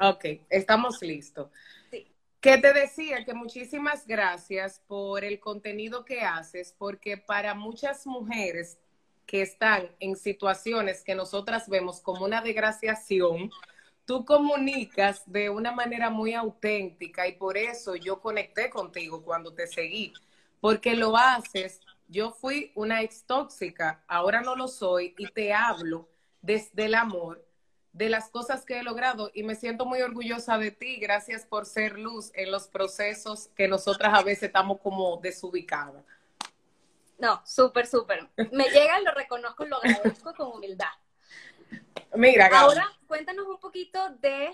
Ok, estamos listos. Que te decía que muchísimas gracias por el contenido que haces, porque para muchas mujeres que están en situaciones que nosotras vemos como una desgraciación, tú comunicas de una manera muy auténtica y por eso yo conecté contigo cuando te seguí, porque lo haces. Yo fui una ex tóxica, ahora no lo soy y te hablo desde el amor de las cosas que he logrado y me siento muy orgullosa de ti. Gracias por ser luz en los procesos que nosotras a veces estamos como desubicadas. No, súper, súper. Me llega, lo reconozco, lo agradezco con humildad. Mira, Ahora, cuéntanos un poquito de,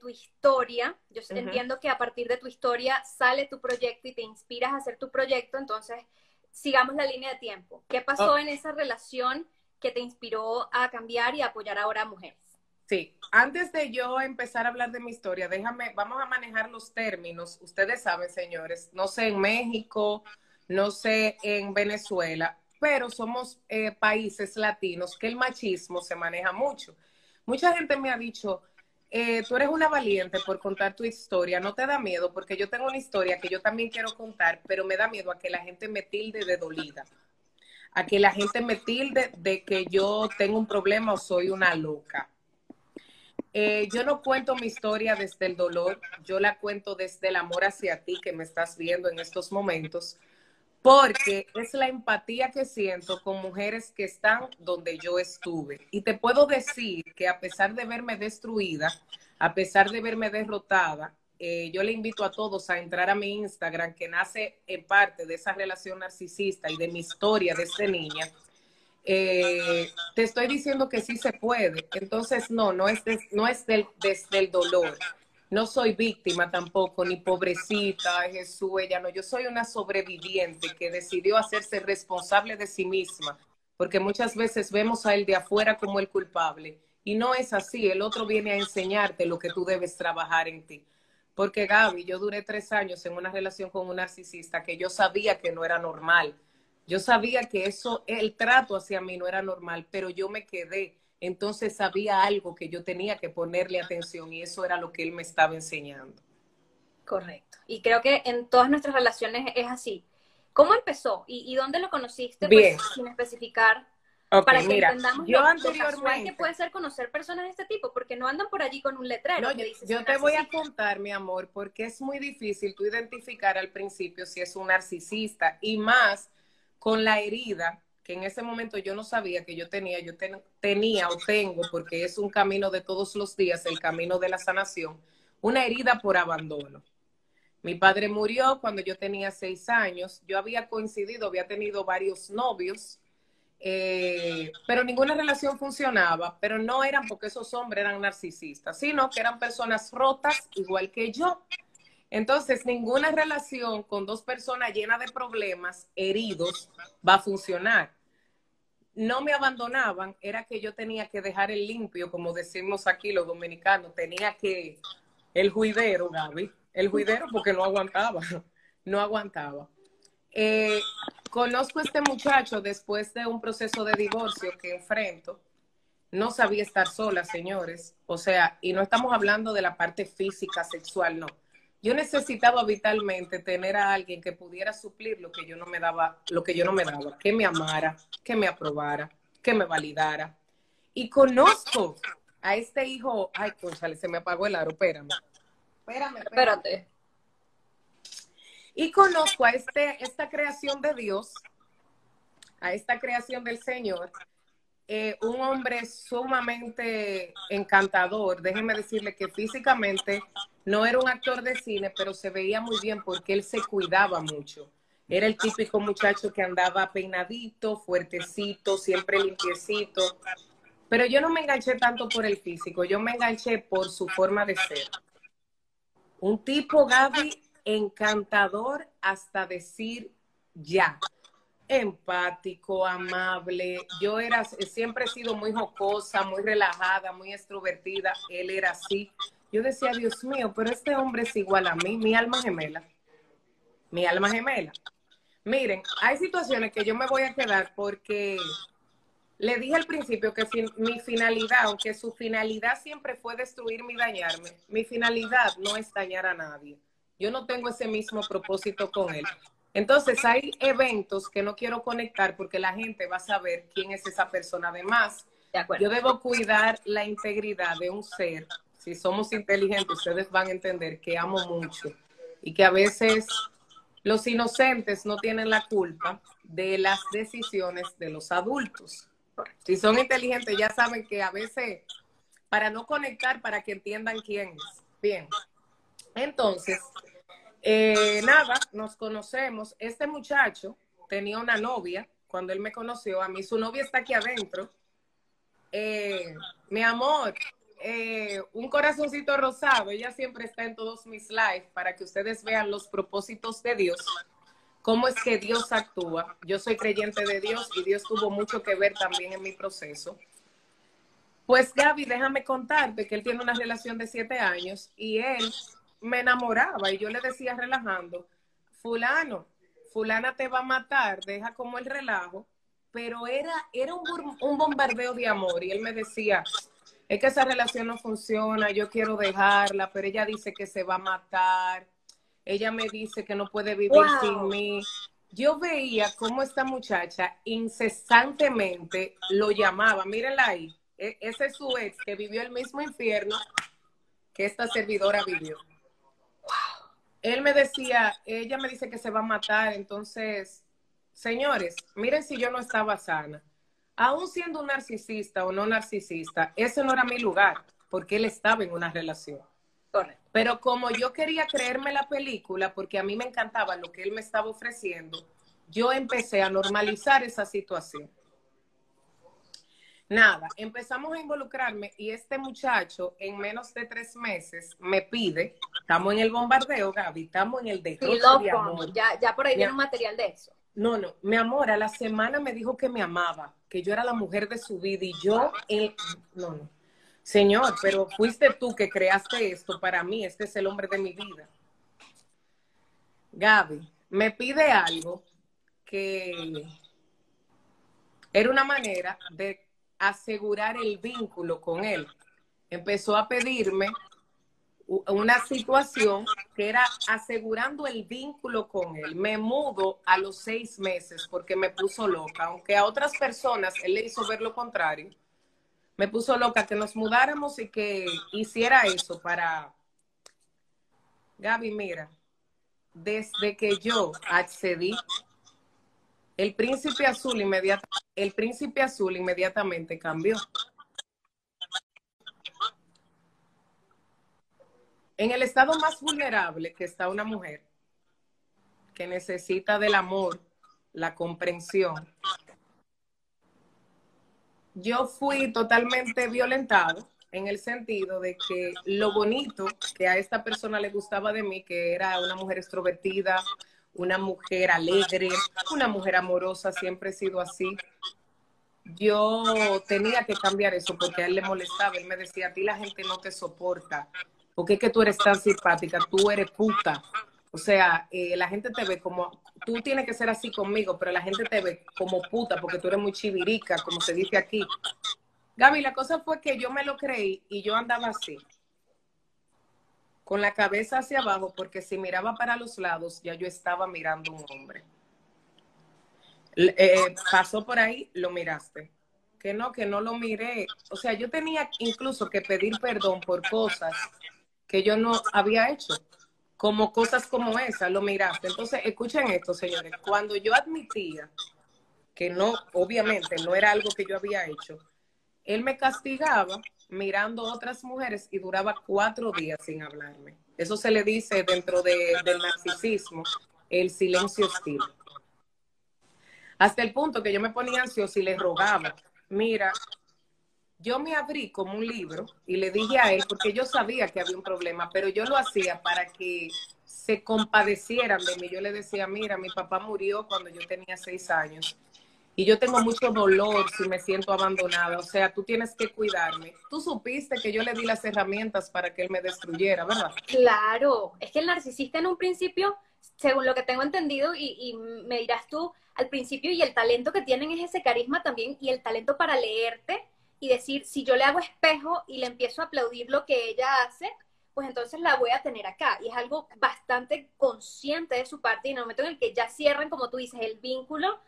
tu historia. Yo entiendo que a partir de tu historia sale tu proyecto y te inspiras a hacer tu proyecto, entonces sigamos la línea de tiempo. ¿Qué pasó en esa relación que te inspiró a cambiar y apoyar ahora a mujeres? Sí, antes de yo empezar a hablar de mi historia, déjame, vamos a manejar los términos. Ustedes saben, señores, no sé en México, no sé en Venezuela, pero somos eh, países latinos que el machismo se maneja mucho. Mucha gente me ha dicho, eh, tú eres una valiente por contar tu historia, no te da miedo, porque yo tengo una historia que yo también quiero contar, pero me da miedo a que la gente me tilde de dolida, a que la gente me tilde de que yo tengo un problema o soy una loca. Eh, yo no cuento mi historia desde el dolor, yo la cuento desde el amor hacia ti que me estás viendo en estos momentos, porque es la empatía que siento con mujeres que están donde yo estuve. Y te puedo decir que a pesar de verme destruida, a pesar de verme derrotada, eh, yo le invito a todos a entrar a mi Instagram, que nace en parte de esa relación narcisista y de mi historia desde niña eh, te estoy diciendo que sí se puede. Entonces, no, no es, no es del, desde el dolor. No soy víctima tampoco, ni pobrecita, Jesús, ella no. Yo soy una sobreviviente que decidió hacerse responsable de sí misma, porque muchas veces vemos a él de afuera como el culpable. Y no es así, el otro viene a enseñarte lo que tú debes trabajar en ti. Porque Gaby, yo duré tres años en una relación con un narcisista que yo sabía que no era normal yo sabía que eso, el trato hacia mí no era normal, pero yo me quedé. Entonces sabía algo que yo tenía que ponerle atención y eso era lo que él me estaba enseñando. Correcto. Y creo que en todas nuestras relaciones es así. ¿Cómo empezó y, dónde lo conociste? Pues, Bien. sin especificar. para que mira, entendamos yo anteriormente que puede ser conocer personas de este tipo, porque no andan por allí con un letrero. yo, yo te voy a contar, mi amor, porque es muy difícil tú identificar al principio si es un narcisista y más con la herida que en ese momento yo no sabía que yo tenía, yo tenía o tengo, porque es un camino de todos los días, el camino de la sanación, una herida por abandono. Mi padre murió cuando yo tenía seis años, yo había coincidido, había tenido varios novios, eh, pero ninguna relación funcionaba, pero no eran porque esos hombres eran narcisistas, sino que eran personas rotas igual que yo. Entonces, ninguna relación con dos personas llenas de problemas, heridos, va a funcionar. No me abandonaban, era que yo tenía que dejar el limpio, como decimos aquí los dominicanos, tenía que, el juidero, Gaby, el juidero porque no aguantaba, no aguantaba. Eh, conozco a este muchacho después de un proceso de divorcio que enfrento. No sabía estar sola, señores. O sea, y no estamos hablando de la parte física, sexual, no yo necesitaba vitalmente tener a alguien que pudiera suplir lo que yo no me daba, lo que yo no me daba, que me amara, que me aprobara, que me validara. Y conozco a este hijo, ay, González, se me apagó el aro, espérame. Espérame, espérate. Y conozco a este, esta creación de Dios, a esta creación del Señor, eh, un hombre sumamente encantador. Déjenme decirle que físicamente no era un actor de cine, pero se veía muy bien porque él se cuidaba mucho. Era el típico muchacho que andaba peinadito, fuertecito, siempre limpiecito. Pero yo no me enganché tanto por el físico, yo me enganché por su forma de ser. Un tipo, Gaby, encantador hasta decir ya. Empático, amable. Yo era, siempre he sido muy jocosa, muy relajada, muy extrovertida. Él era así. Yo decía, Dios mío, pero este hombre es igual a mí, mi alma gemela. Mi alma gemela. Miren, hay situaciones que yo me voy a quedar porque le dije al principio que mi finalidad, aunque su finalidad siempre fue destruirme y dañarme, mi finalidad no es dañar a nadie. Yo no tengo ese mismo propósito con él. Entonces hay eventos que no quiero conectar porque la gente va a saber quién es esa persona. Además, yo debo cuidar la integridad de un ser. Si somos inteligentes, ustedes van a entender que amo mucho y que a veces los inocentes no tienen la culpa de las decisiones de los adultos. Si son inteligentes, ya saben que a veces, para no conectar, para que entiendan quién es. Bien. Entonces, eh, nada, nos conocemos. Este muchacho tenía una novia cuando él me conoció. A mí su novia está aquí adentro. Eh, mi amor, eh, un corazoncito rosado. Ella siempre está en todos mis lives para que ustedes vean los propósitos de Dios cómo es que Dios actúa. Yo soy creyente de Dios y Dios tuvo mucho que ver también en mi proceso. Pues Gaby, déjame contarte que él tiene una relación de siete años y él me enamoraba y yo le decía relajando, fulano, fulana te va a matar, deja como el relajo, pero era, era un, un bombardeo de amor y él me decía, es que esa relación no funciona, yo quiero dejarla, pero ella dice que se va a matar ella me dice que no puede vivir sin mí. Yo veía cómo esta muchacha incesantemente lo llamaba. Mírenla ahí. E, ese es su ex que vivió el mismo infierno que esta servidora vivió. Él me decía, ella me dice que se va a matar. Entonces, señores, miren si yo no estaba sana. Aún siendo un narcisista o no narcisista, ese no era mi lugar, porque él estaba en una relación. Pero como yo quería creerme la película, porque a mí me encantaba lo que él me estaba ofreciendo, yo empecé a normalizar esa situación. Nada, empezamos a involucrarme y este muchacho en menos de tres meses me pide, estamos en el bombardeo, Gaby, estamos en el de amor. Ya, ya por ahí viene un material de eso. No, no, mi amor, a la semana me dijo que me amaba, que yo era la mujer de su vida y yo, él, no, no. Señor, pero fuiste tú que creaste esto para mí, este es el hombre de mi vida. Gaby, me pide algo que era una manera de asegurar el vínculo con él. Empezó a pedirme una situación que era asegurando el vínculo con él. Me mudo a los seis meses porque me puso loca, aunque a otras personas él le hizo ver lo contrario me puso loca que nos mudáramos y que hiciera eso para... Gaby, mira, desde que yo accedí, el príncipe azul, el príncipe azul inmediatamente cambió. En el estado más vulnerable que está una mujer, que necesita del amor, la comprensión, yo fui totalmente violentado en el sentido de que lo bonito que a esta persona le gustaba de mí, que era una mujer extrovertida, una mujer alegre, una mujer amorosa, siempre he sido así. Yo tenía que cambiar eso porque a él le molestaba. Él me decía, a ti la gente no te soporta, porque es que tú eres tan simpática, tú eres puta. O sea, eh, la gente te ve como, tú tienes que ser así conmigo, pero la gente te ve como puta porque tú eres muy chivirica, como se dice aquí. Gaby, la cosa fue que yo me lo creí y yo andaba así, con la cabeza hacia abajo, porque si miraba para los lados, ya yo estaba mirando un hombre. Eh, pasó por ahí, lo miraste. Que no, que no lo miré. O sea, yo tenía incluso que pedir perdón por cosas que yo no había hecho como cosas como esa, lo miraste. Entonces, escuchen esto, señores. Cuando yo admitía que no, obviamente, no era algo que yo había hecho, él me castigaba mirando otras mujeres y duraba cuatro días sin hablarme. Eso se le dice dentro del narcisismo, el silencio hostil. Hasta el punto que yo me ponía ansioso y le rogaba, mira, yo me abrí como un libro y le dije a él, porque yo sabía que había un problema, pero yo lo hacía para que se compadecieran de mí. Yo le decía, mira, mi papá murió cuando yo tenía seis años y yo tengo mucho dolor si me siento abandonada. O sea, tú tienes que cuidarme. Tú supiste que yo le di las herramientas para que él me destruyera, ¿verdad? Claro, es que el narcisista en un principio, según lo que tengo entendido, y, y me dirás tú, al principio y el talento que tienen es ese carisma también y el talento para leerte y decir, si yo le hago espejo y le empiezo a aplaudir lo que ella hace, pues entonces la voy a tener acá. Y es algo bastante consciente de su parte y en el momento en el que ya cierran, como tú dices, el vínculo,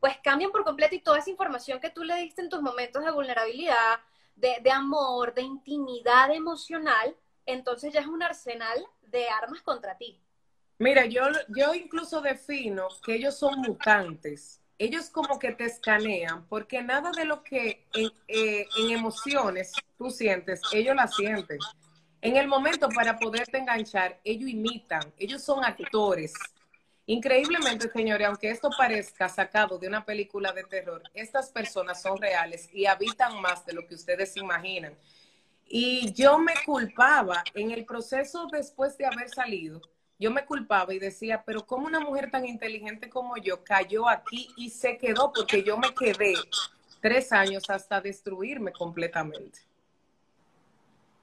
pues cambian por completo y toda esa información que tú le diste en tus momentos de vulnerabilidad, de, de amor, de intimidad emocional, entonces ya es un arsenal de armas contra ti. Mira, yo, yo incluso defino que ellos son mutantes. Ellos como que te escanean, porque nada de lo que en, eh, en emociones tú sientes, ellos la sienten. En el momento para poderte enganchar, ellos imitan, ellos son actores. Increíblemente, señores, aunque esto parezca sacado de una película de terror, estas personas son reales y habitan más de lo que ustedes imaginan. Y yo me culpaba en el proceso después de haber salido, yo me culpaba y decía, pero ¿cómo una mujer tan inteligente como yo cayó aquí y se quedó? Porque yo me quedé tres años hasta destruirme completamente.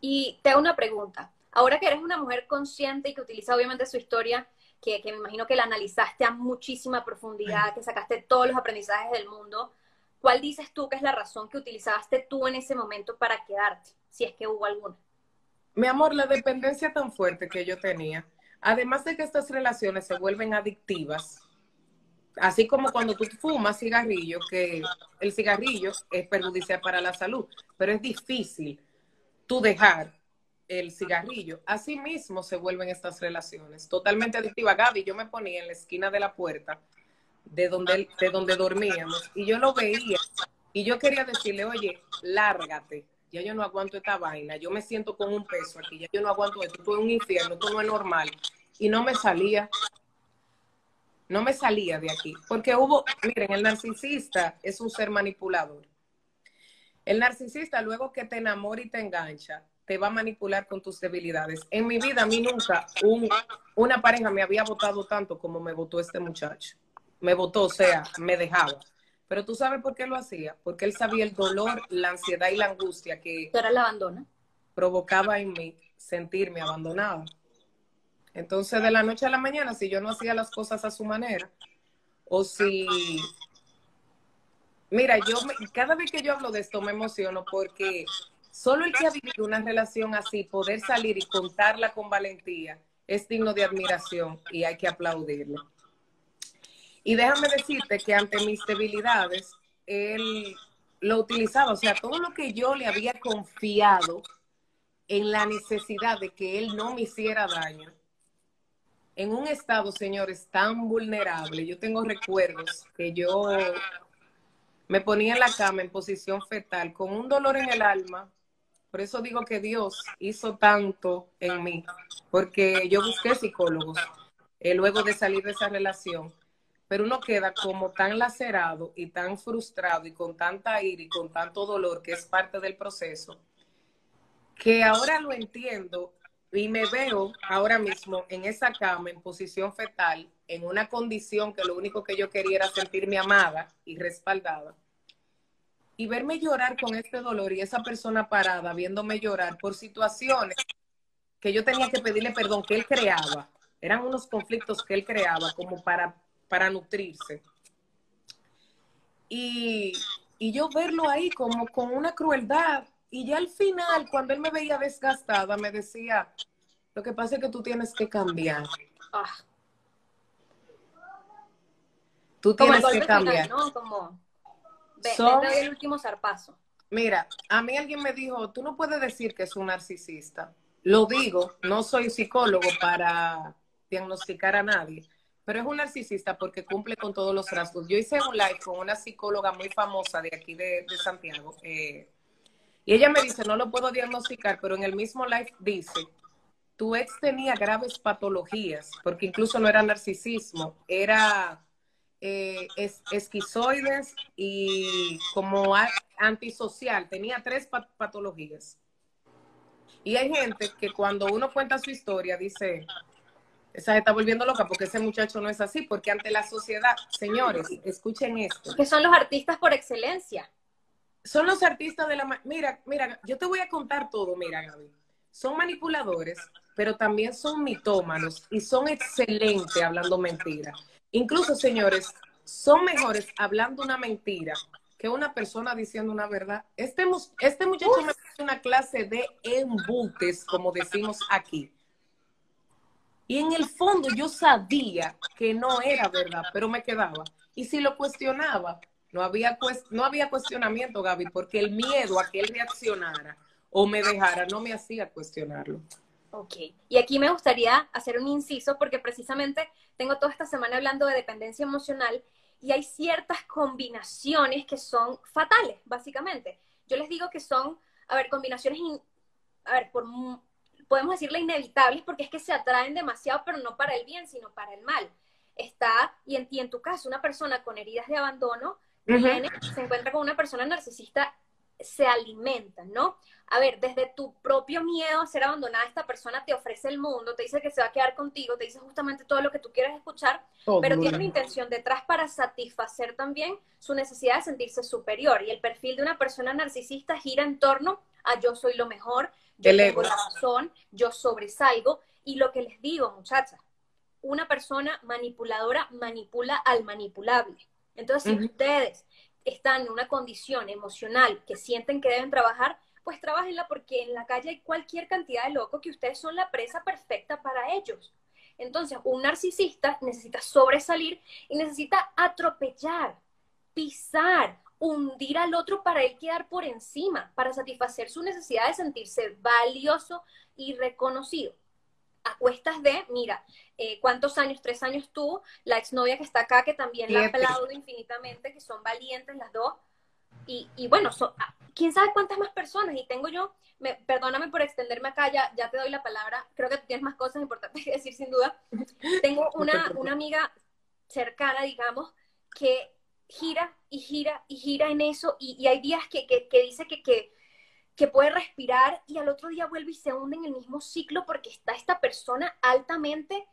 Y te hago una pregunta. Ahora que eres una mujer consciente y que utiliza obviamente su historia que, me imagino que la analizaste a muchísima profundidad, que sacaste todos los aprendizajes del mundo, ¿cuál dices tú que es la razón que utilizaste tú en ese momento para quedarte, si es que hubo alguna? Mi amor, la dependencia tan fuerte que yo tenía, además de que estas relaciones se vuelven adictivas, así como cuando tú fumas cigarrillo, que el cigarrillo es perjudicial para la salud, pero es difícil tú dejar el cigarrillo. Así mismo se vuelven estas relaciones, totalmente adictivas. Gaby, yo me ponía en la esquina de la puerta de donde, de donde dormíamos y yo lo veía y yo quería decirle, oye, lárgate, ya yo no aguanto esta vaina, yo me siento con un peso aquí, ya yo no aguanto esto, esto es un infierno, esto no es normal. Y no me salía, no me salía de aquí, porque hubo, miren, el narcisista es un ser manipulador. El narcisista, luego que te enamora y te engancha, te va a manipular con tus debilidades. En mi vida, a mí nunca una pareja me había votado tanto como me votó este muchacho. Me votó, o sea, me dejaba. Pero tú sabes por qué lo hacía, porque él sabía el dolor, la ansiedad y la angustia que era el abandono. provocaba en mí sentirme abandonada. Entonces, de la noche a la mañana, si yo no hacía las cosas a su manera, o si Mira, yo cada vez que yo hablo de esto me emociono porque Solo el que ha vivido una relación así, poder salir y contarla con valentía, es digno de admiración y hay que aplaudirlo. Y déjame decirte que ante mis debilidades, él lo utilizaba, o sea, todo lo que yo le había confiado en la necesidad de que él no me hiciera daño, en un estado, señores, tan vulnerable. Yo tengo recuerdos que yo me ponía en la cama en posición fetal con un dolor en el alma por eso digo que Dios hizo tanto en mí, porque yo busqué psicólogos eh, luego de salir de esa relación, pero uno queda como tan lacerado y tan frustrado y con tanta ira y con tanto dolor que es parte del proceso, que ahora lo entiendo y me veo ahora mismo en esa cama en posición fetal, en una condición que lo único que yo quería era sentirme amada y respaldada y verme llorar con este dolor y esa persona parada viéndome llorar por situaciones que yo tenía que pedirle perdón, que él creaba. Eran unos conflictos que él creaba como para, para nutrirse. Y, y yo verlo ahí como con una crueldad. Y ya al final, cuando él me veía desgastada, me decía, lo que pasa es que tú tienes que cambiar. Ah. Tú tienes que cambiar. ¿no? Como son, el último zarpazo. Mira, a mí alguien me dijo, tú no puedes decir que es un narcisista. Lo digo, no soy psicólogo para diagnosticar a nadie, pero es un narcisista porque cumple con todos los rasgos. Yo hice un live con una psicóloga muy famosa de aquí de, Santiago, eh, y ella me dice, no lo puedo diagnosticar, pero en el mismo live dice, tu ex tenía graves patologías, porque incluso no era narcisismo, era eh, es, esquizoides y como antisocial. Tenía tres patologías. Y hay gente que cuando uno cuenta su historia dice, esa se está volviendo loca porque ese muchacho no es así, porque ante la sociedad, señores, escuchen esto. Que son los artistas por excelencia. Son los artistas de la... Mira, mira, yo te voy a contar todo, mira, Gaby. Son manipuladores, pero también son mitómanos y son excelentes hablando mentiras. Incluso, señores, son mejores hablando una mentira que una persona diciendo una verdad. Este, este muchacho me hace una clase de embutes, como decimos aquí. Y en el fondo yo sabía que no era verdad, pero me quedaba. Y si lo cuestionaba, no había, no había cuestionamiento, Gaby, porque el miedo a que él reaccionara o me dejara no me hacía cuestionarlo. Ok, y aquí me gustaría hacer un inciso porque precisamente tengo toda esta semana hablando de dependencia emocional y hay ciertas combinaciones que son fatales, básicamente. Yo les digo que son, a ver, combinaciones, a ver, por, podemos decirle inevitables porque es que se atraen demasiado, pero no para el bien, sino para el mal. Está, y en, en tu caso, una persona con heridas de abandono viene, se encuentra con una persona narcisista se alimentan, ¿no? A ver, desde tu propio miedo a ser abandonada, esta persona te ofrece el mundo, te dice que se va a quedar contigo, te dice justamente todo lo que tú quieres escuchar, pero tiene una intención detrás para satisfacer también su necesidad de sentirse superior. Y el perfil de una persona narcisista gira en torno a yo soy lo mejor, yo tengo la razón, yo sobresalgo. Y lo que les digo, muchachas, una persona manipuladora manipula al manipulable. Entonces, si ustedes están en una condición emocional que sienten que deben trabajar, pues trabajenla porque en la calle hay cualquier cantidad de locos que ustedes son la presa perfecta para ellos. Entonces, un narcisista necesita sobresalir y necesita atropellar, pisar, hundir al otro para él quedar por encima, para satisfacer su necesidad de sentirse valioso y reconocido a cuestas de, mira, eh, ¿cuántos años? Tres años tú, la exnovia que está acá, que también la aplaudo infinitamente, que son valientes las dos. Y, y bueno, ah, quién sabe cuántas más personas. Y tengo yo, me, perdóname por extenderme acá, ya, ya te doy la palabra. Creo que tienes más cosas importantes que decir, sin duda. Tengo una, una amiga cercana, digamos, que gira y gira y gira en eso. Y, y hay días que, que, que dice que, que que puede respirar y al otro día vuelve y se hunde en el mismo ciclo porque está esta persona altamente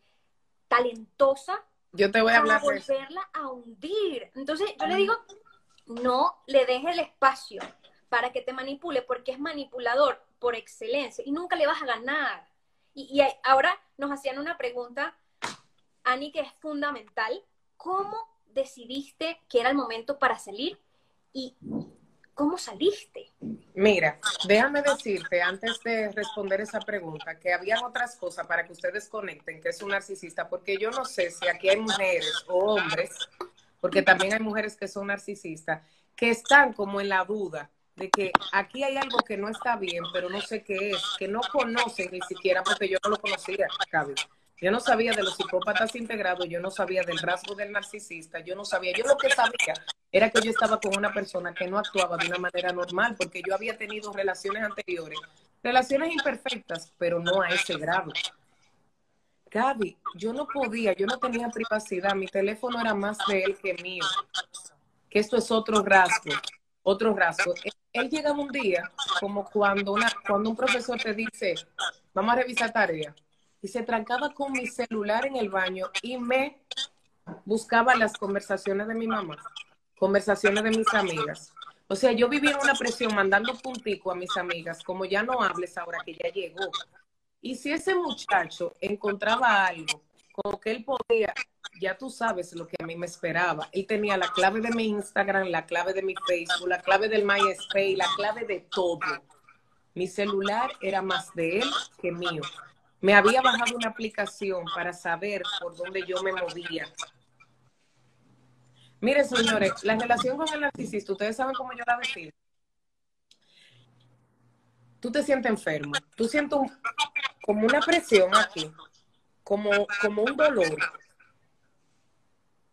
talentosa. Yo te voy a hablar para volverla a hundir. Entonces yo le digo, no le deje el espacio para que te manipule porque es manipulador por excelencia y nunca le vas a ganar. Y, y ahora nos hacían una pregunta, Ani, que es fundamental. ¿Cómo decidiste que era el momento para salir? Y ¿Cómo saliste? Mira, déjame decirte antes de responder esa pregunta que había otras cosas para que ustedes conecten que es un narcisista, porque yo no sé si aquí hay mujeres o hombres, porque también hay mujeres que son narcisistas, que están como en la duda de que aquí hay algo que no está bien, pero no sé qué es, que no conocen ni siquiera porque yo no lo conocía, Cabe. Yo no sabía de los psicópatas integrados, yo no sabía del rasgo del narcisista, yo no sabía, yo lo que sabía era que yo estaba con una persona que no actuaba de una manera normal, porque yo había tenido relaciones anteriores, relaciones imperfectas, pero no a ese grado. Gaby, yo no podía, yo no tenía privacidad, mi teléfono era más de él que mío, que esto es otro rasgo, otro rasgo. Él, llega un día como cuando, una, cuando un profesor te dice, vamos a revisar tarea, y se trancaba con mi celular en el baño y me buscaba las conversaciones de mi mamá conversaciones de mis amigas. O sea, yo vivía una presión mandando puntico a mis amigas, como ya no hables ahora que ya llegó. Y si ese muchacho encontraba algo como que él podía, ya tú sabes lo que a mí me esperaba. Él tenía la clave de mi Instagram, la clave de mi Facebook, la clave del MySpace, la clave de todo. Mi celular era más de él que mío. Me había bajado una aplicación para saber por dónde yo me movía, Mire, señores, la relación con el narcisista, ustedes saben cómo yo la defino. Tú te sientes enfermo, tú sientes como una presión aquí, como, como un dolor.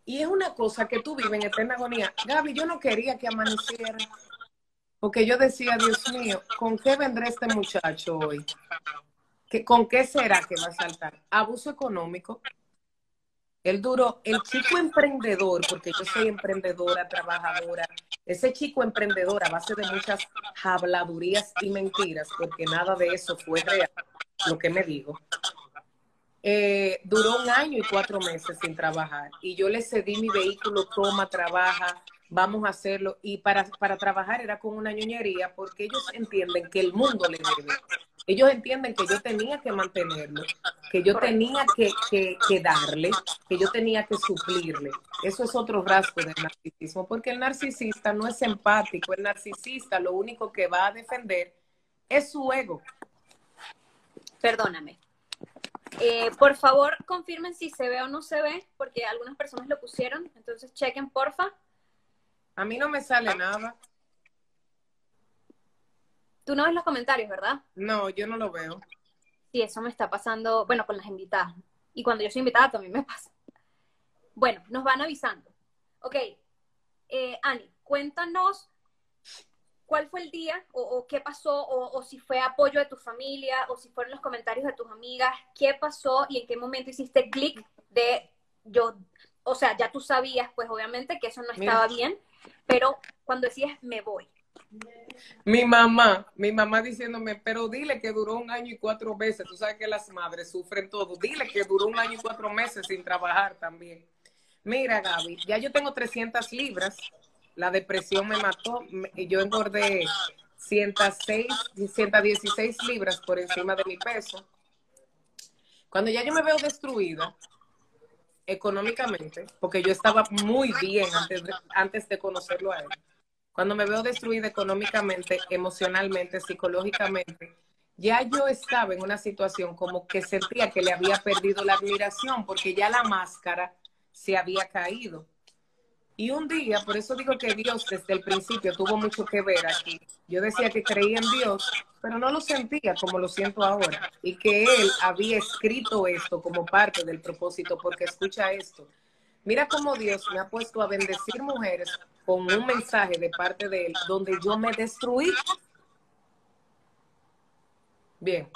Y es una cosa que tú vives en eterna agonía. Gaby, yo no quería que amaneciera, porque yo decía, Dios mío, ¿con qué vendrá este muchacho hoy? ¿Con qué será que va a saltar? Abuso económico, Él duró, el chico emprendedor, porque yo soy emprendedora, trabajadora, ese chico emprendedor a base de muchas habladurías y mentiras, porque nada de eso fue real, lo que me dijo, eh, duró un año y cuatro meses sin trabajar. Y yo le cedí mi vehículo, toma, trabaja, vamos a hacerlo. Y para, para trabajar era con una ñoñería porque ellos entienden que el mundo le debe. Ellos entienden que yo tenía que mantenerlo, que yo tenía que, que, darle, que yo tenía que suplirle. Eso es otro rasgo del narcisismo, porque el narcisista no es empático, el narcisista lo único que va a defender es su ego. Perdóname. Eh, por favor, confirmen si se ve o no se ve, porque algunas personas lo pusieron, entonces chequen, porfa. A mí no me sale nada. Tú no ves los comentarios, ¿verdad? No, yo no lo veo. Sí, eso me está pasando, bueno, con las invitadas. Y cuando yo soy invitada también me pasa. Bueno, nos van avisando. Ok, eh, Ani, cuéntanos cuál fue el día o, qué pasó o, o, si fue apoyo de tu familia o si fueron los comentarios de tus amigas, qué pasó y en qué momento hiciste clic de yo, o sea, ya tú sabías pues obviamente que eso no estaba bien, pero cuando decías me voy. Mi mamá, mi mamá diciéndome, pero dile que duró un año y cuatro meses. Tú sabes que las madres sufren todo. Dile que duró un año y cuatro meses sin trabajar también. Mira, Gaby, ya yo tengo 300 libras. La depresión me mató. Yo engordé 106, 116 libras por encima de mi peso. Cuando ya yo me veo destruida, económicamente, porque yo estaba muy bien antes de, antes de conocerlo a él. Cuando me veo destruida económicamente, emocionalmente, psicológicamente, ya yo estaba en una situación como que sentía que le había perdido la admiración porque ya la máscara se había caído. Y un día, por eso digo que Dios desde el principio tuvo mucho que ver aquí. Yo decía que creía en Dios, pero no lo sentía como lo siento ahora. Y que Él había escrito esto como parte del propósito, porque escucha esto. Mira cómo Dios me ha puesto a bendecir mujeres con un mensaje de parte de Él, donde yo me destruí. Bien.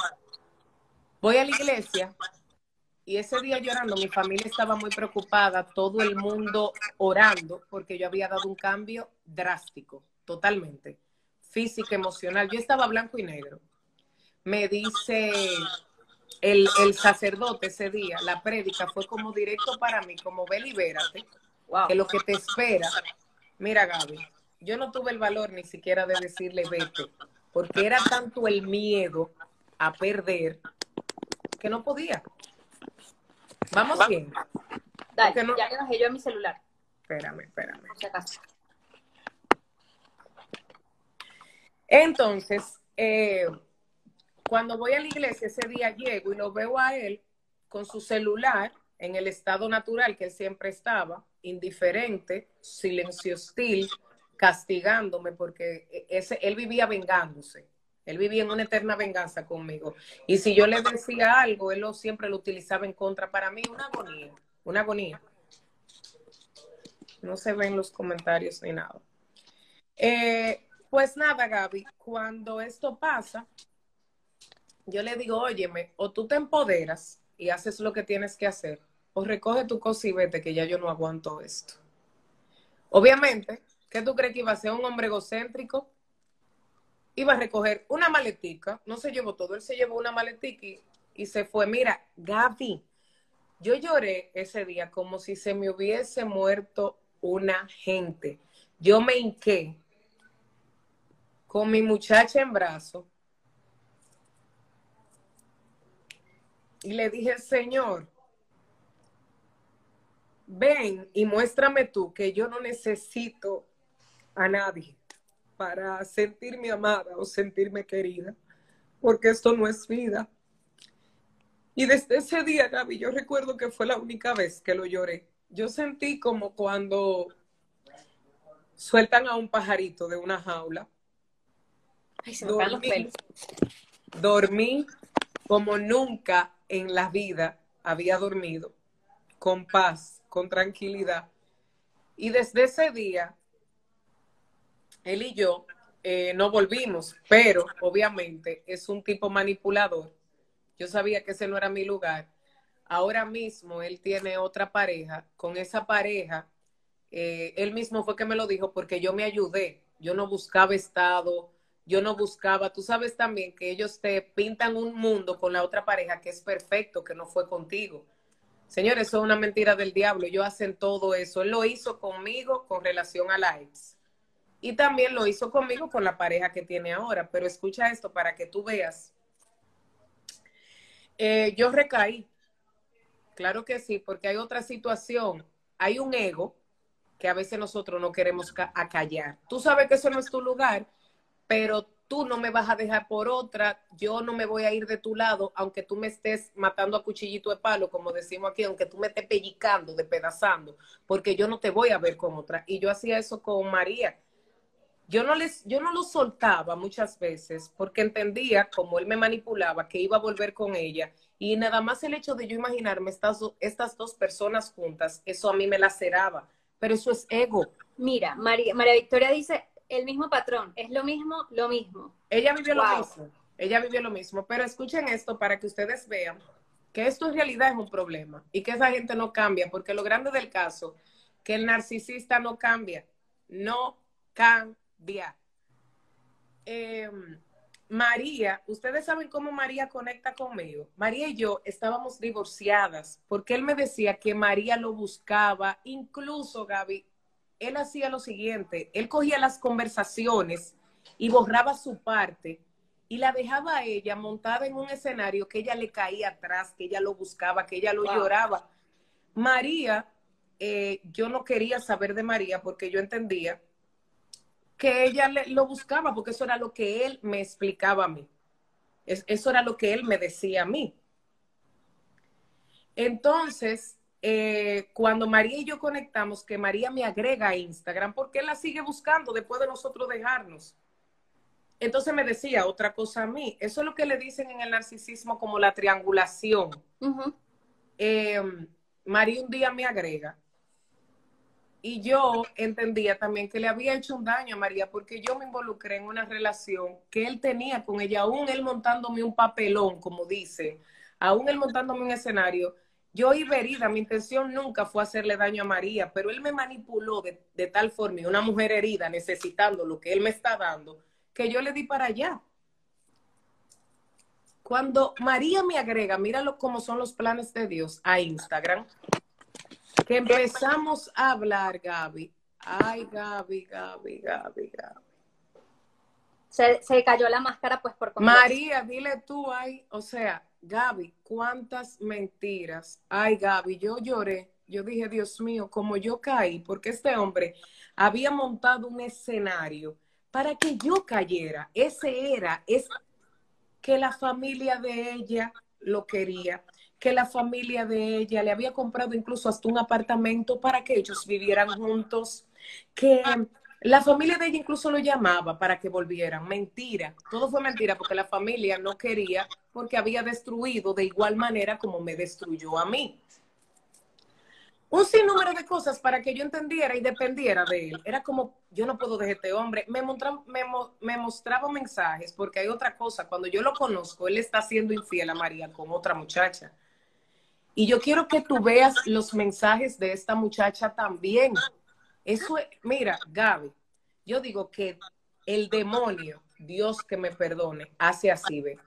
Voy a la iglesia y ese día llorando, mi familia estaba muy preocupada, todo el mundo orando, porque yo había dado un cambio drástico, totalmente, físico, emocional. Yo estaba blanco y negro. Me dice el, sacerdote ese día, la prédica fue como directo para mí, como ve, libérate, que lo que te espera. Mira, Gaby, yo no tuve el valor ni siquiera de decirle vete, porque era tanto el miedo a perder que no podía. Vamos bien. Dale, ya le bajé yo a mi celular. Espérame, espérame. Entonces, eh, cuando voy a la iglesia ese día llego y lo veo a él con su celular en el estado natural que él siempre estaba, indiferente, silencio hostil, castigándome porque e, ese, él vivía vengándose. Él vivía en una eterna venganza conmigo. Y si yo le decía algo, él lo, siempre lo utilizaba en contra. Para mí, una agonía, una agonía. No se ven los comentarios ni nada. Eh, pues nada, Gaby, cuando esto pasa, yo le digo, óyeme, o tú te empoderas y haces lo que tienes que hacer, o recoge tu cosa y vete, que ya yo no aguanto esto. Obviamente, ¿qué tú crees que iba a ser un hombre egocéntrico? Iba a recoger una maletica, no se llevó todo, él se llevó una maletica y, se fue. Mira, Gaby, yo lloré ese día como si se me hubiese muerto una gente. Yo me hinqué con mi muchacha en brazo y le dije, Señor, ven y muéstrame tú que yo no necesito a nadie para sentirme amada o sentirme querida, porque esto no es vida. Y desde ese día, Gaby, yo recuerdo que fue la única vez que lo lloré. Yo sentí como cuando sueltan a un pajarito de una jaula. Ay, se dormí, dormí como nunca en la vida había dormido, con paz, con tranquilidad. Y desde ese día él y yo eh, no volvimos, pero obviamente es un tipo manipulador. Yo sabía que ese no era mi lugar, ahora mismo él tiene otra pareja, con esa pareja, eh, él mismo fue que me lo dijo porque yo me ayudé, yo no buscaba estado, yo no buscaba, tú sabes también que ellos te pintan un mundo con la otra pareja que es perfecto, que no fue contigo. Señores, eso es una mentira del diablo, ellos hacen todo eso, él lo hizo conmigo con relación a la ex. Y también lo hizo conmigo con la pareja que tiene ahora, pero escucha esto para que tú veas. Eh, yo recaí, claro que sí, porque hay otra situación, hay un ego que a veces nosotros no queremos acallar. Tú sabes que eso no es tu lugar, pero tú no me vas a dejar por otra, yo no me voy a ir de tu lado, aunque tú me estés matando a cuchillito de palo, como decimos aquí, aunque tú me estés pellicando, despedazando, porque yo no te voy a ver con otra. Y yo hacía eso con María. Yo no, les, yo no lo soltaba muchas veces porque entendía, como él me manipulaba, que iba a volver con ella. Y nada más el hecho de yo imaginarme estas, estas dos personas juntas, eso a mí me laceraba. Pero eso es ego. Mira, María, María Victoria dice, el mismo patrón, es lo mismo, lo mismo. Ella vivió lo mismo, ella vivió lo mismo, pero escuchen esto para que ustedes vean que esto en realidad es un problema y que esa gente no cambia, porque lo grande del caso, que el narcisista no cambia, no cambia. Em, María, ustedes saben cómo María conecta conmigo. María y yo estábamos divorciadas porque él me decía que María lo buscaba, incluso Gaby, él hacía lo siguiente, él cogía las conversaciones y borraba su parte y la dejaba a ella montada en un escenario que ella le caía atrás, que ella lo buscaba, que ella lo lloraba. María, eh, yo no quería saber de María porque yo entendía que ella lo buscaba porque eso era lo que él me explicaba a mí. eso era lo que él me decía a mí. Entonces, eh, cuando María y yo conectamos, que María me agrega a Instagram, porque él la sigue buscando después de nosotros dejarnos. Entonces me decía otra cosa a mí. Eso es lo que le dicen en el narcisismo como la triangulación. Em, María un día me agrega. Y yo entendía también que le había hecho un daño a María porque yo me involucré en una relación que él tenía con ella, aún él montándome un papelón, como dice, aún él montándome un escenario yo iba herida, mi intención nunca fue hacerle daño a María, pero él me manipuló de, tal forma, y una mujer herida necesitando lo que él me está dando, que yo le di para allá. Cuando María me agrega, míralo cómo son los planes de Dios a Instagram, que empezamos a hablar, Gaby. Ay, Gaby, Gaby, Gaby, Gaby. Se, se cayó la máscara, pues, por María, dile tú ahí, o sea, Gaby, cuántas mentiras. Ay, Gaby, yo lloré. Yo dije, Dios mío, como yo caí, porque este hombre había montado un escenario para que yo cayera. Ese era, es que la familia de ella lo quería, que la familia de ella le había comprado incluso hasta un apartamento para que ellos vivieran juntos, que la familia de ella incluso lo llamaba para que volvieran. Mentira. Todo fue mentira porque la familia no quería porque había destruido de igual manera como me destruyó a mí. Un sinnúmero de cosas para que yo entendiera y dependiera de él. Era como, yo no puedo dejar este hombre. Me mostraba, me, mostraba mensajes porque hay otra cosa. Cuando yo lo conozco, él está siendo infiel a María con otra muchacha. Y yo quiero que tú veas los mensajes de esta muchacha también. Eso es, mira, Gaby, yo digo que el demonio, Dios que me perdone, hace así, ve.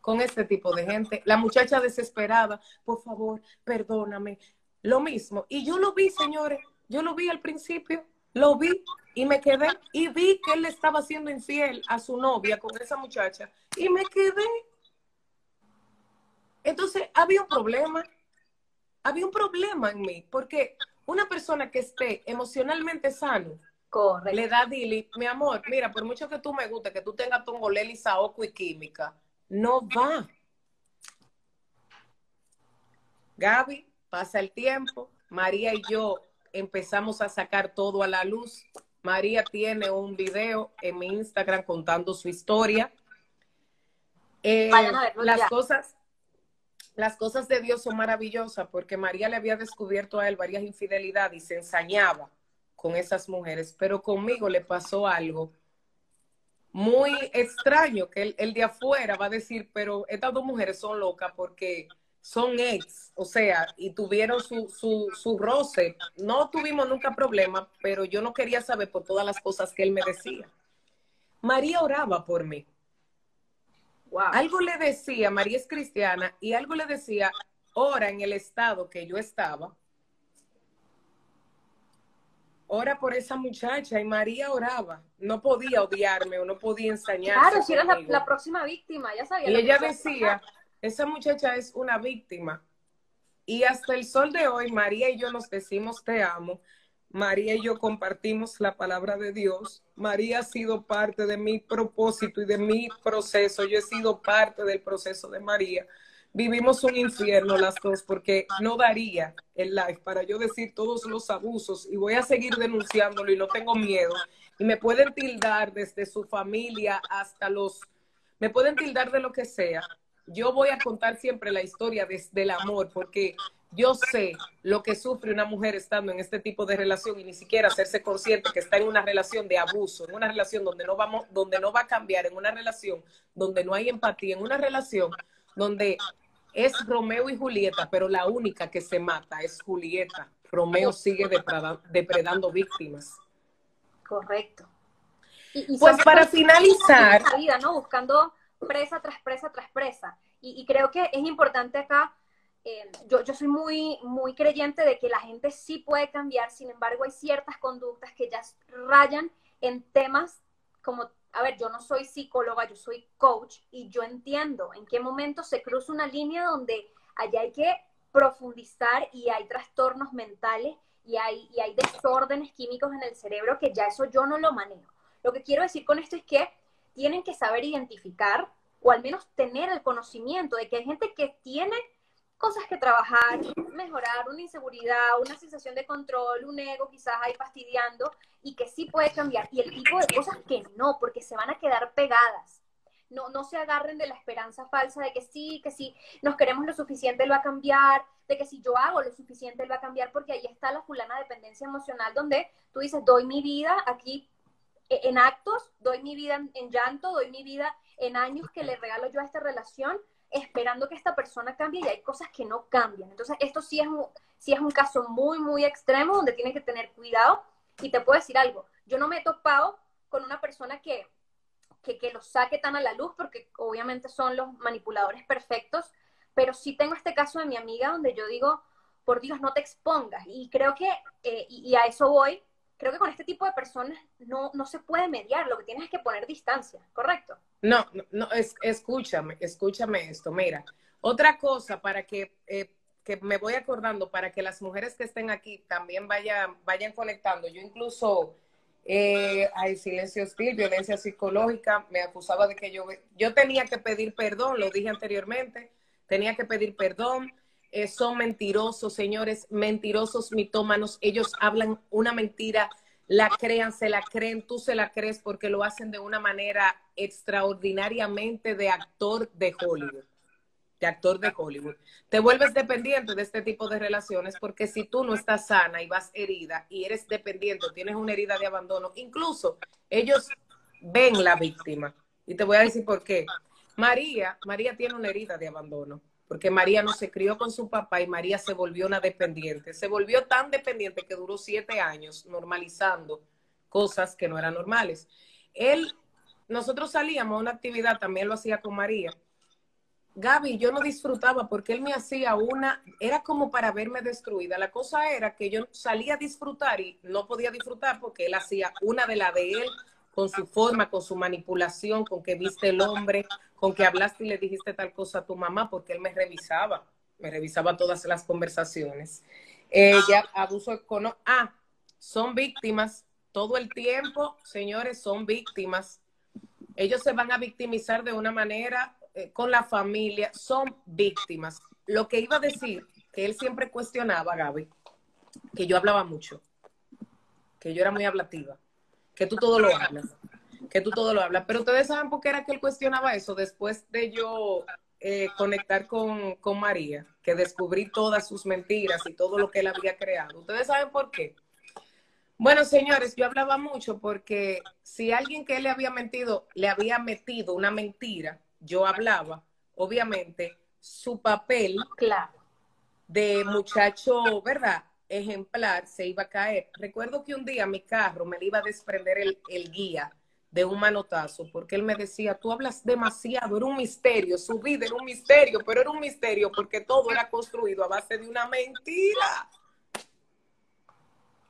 Con este tipo de gente. La muchacha desesperada, por favor, perdóname. Lo mismo. Y yo lo vi, señores. Yo lo vi al principio. Lo vi y me quedé. Y vi que él le estaba siendo infiel a su novia con esa muchacha. Y me quedé. Entonces, había un problema. Había un problema en mí. Porque una persona que esté emocionalmente sano, le da Dili, mi amor, mira, por mucho que tú me guste, que tú tengas tongolel y saoco y química, no va. Gaby, pasa el tiempo, María y yo empezamos a sacar todo a la luz. María tiene un video en mi Instagram contando su historia. Eh, las cosas, las cosas de Dios son maravillosas porque María le había descubierto a él varias infidelidades y se ensañaba con esas mujeres, pero conmigo le pasó algo muy extraño que el, de afuera va a decir, pero estas dos mujeres son locas porque son ex, o sea, y tuvieron su, su, su roce. No tuvimos nunca problema, pero yo no quería saber por todas las cosas que él me decía. María oraba por mí. Algo le decía, María es cristiana, y algo le decía, ora en el estado que yo estaba, ora por esa muchacha, y María oraba. No podía odiarme o no podía ensañarse. Claro, si eras la, próxima víctima, ya sabía. Y ella decía, esa muchacha es una víctima. Y hasta el sol de hoy, María y yo nos decimos te amo, María y yo compartimos la palabra de Dios. María ha sido parte de mi propósito y de mi proceso. Yo he sido parte del proceso de María. Vivimos un infierno las dos porque no daría el live para yo decir todos los abusos y voy a seguir denunciándolo y no tengo miedo. Y me pueden tildar desde su familia hasta los... Me pueden tildar de lo que sea. Yo voy a contar siempre la historia desde el amor porque yo sé lo que sufre una mujer estando en este tipo de relación y ni siquiera hacerse consciente que está en una relación de abuso, en una relación donde no vamos, donde no va a cambiar, en una relación donde no hay empatía, en una relación donde es Romeo y Julieta, pero la única que se mata es Julieta. Romeo sigue depredando, víctimas. Correcto. Y, pues para finalizar, vida, ¿no? Buscando presa tras presa tras presa. y creo que es importante acá eh, yo, yo soy muy, muy creyente de que la gente sí puede cambiar, sin embargo hay ciertas conductas que ya rayan en temas como, a ver, yo no soy psicóloga, yo soy coach y yo entiendo en qué momento se cruza una línea donde allá hay que profundizar y hay trastornos mentales y hay, y hay desórdenes químicos en el cerebro que ya eso yo no lo manejo. Lo que quiero decir con esto es que tienen que saber identificar o al menos tener el conocimiento de que hay gente que tiene cosas que trabajar, mejorar, una inseguridad, una sensación de control, un ego quizás ahí fastidiando y que sí puede cambiar. Y el tipo de cosas que no, porque se van a quedar pegadas. No, no se agarren de la esperanza falsa de que sí, que si nos queremos lo suficiente él va a cambiar, de que si yo hago lo suficiente él va a cambiar, porque ahí está la fulana dependencia emocional donde tú dices, doy mi vida aquí e, en actos, doy mi vida en llanto, doy mi vida en años que le regalo yo a esta relación, esperando que esta persona cambie y hay cosas que no cambian. Entonces, esto sí es un, sí es un caso muy, muy extremo donde tiene que tener cuidado. Y te puedo decir algo, yo no me he topado con una persona que, que, que lo saque tan a la luz, porque obviamente son los manipuladores perfectos, pero sí tengo este caso de mi amiga donde yo digo, por Dios, no te expongas. Y creo que, eh, y, a eso voy, creo que con este tipo de personas no, no se puede mediar, lo que tienes es que poner distancia, ¿correcto? No, no, es, escúchame, escúchame esto, mira, otra cosa para que, eh, que me voy acordando, para que las mujeres que estén aquí también vayan, vayan conectando, yo incluso... Eh, hay silencio hostil, violencia psicológica, me acusaba de que yo, yo tenía que pedir perdón, lo dije anteriormente, tenía que pedir perdón, eh, son mentirosos, señores, mentirosos, mitómanos. Ellos hablan una mentira, la crean, se la creen, tú se la crees porque lo hacen de una manera extraordinariamente de actor de Hollywood. De actor de Hollywood. Te vuelves dependiente de este tipo de relaciones porque si tú no estás sana y vas herida y eres dependiente, tienes una herida de abandono, incluso ellos ven la víctima. Y te voy a decir por qué. María, María tiene una herida de abandono porque María no se crió con su papá y María se volvió una dependiente. Se volvió tan dependiente que duró siete años normalizando cosas que no eran normales. Él, nosotros salíamos a una actividad, también lo hacía con María. Gaby, yo no disfrutaba porque él me hacía una, era como para verme destruida. La cosa era que yo salía a disfrutar y no podía disfrutar porque él hacía una de la de él con su forma, con su manipulación, con que viste el hombre, con que hablaste y le dijiste tal cosa a tu mamá, porque él me revisaba, me revisaba todas las conversaciones. Eh, ya abuso económico. Ah, son víctimas todo el tiempo, señores, son víctimas. Ellos se van a victimizar de una manera eh, con la familia, son víctimas. Lo que iba a decir, que él siempre cuestionaba, Gaby, que yo hablaba mucho, que yo era muy hablativa que tú todo lo hablas, que tú todo lo hablas. Pero ustedes saben por qué era que él cuestionaba eso después de yo eh, conectar con, con María, que descubrí todas sus mentiras y todo lo que él había creado. ¿Ustedes saben por qué? Bueno, señores, yo hablaba mucho porque si alguien que él le había mentido, le había metido una mentira, yo hablaba, obviamente, su papel claro. de muchacho, ¿verdad? Ejemplar se iba a caer. Recuerdo que un día mi carro me iba a desprender el, el guía de un manotazo, porque él me decía, tú hablas demasiado, era un misterio, su vida era un misterio, pero era un misterio porque todo era construido a base de una mentira.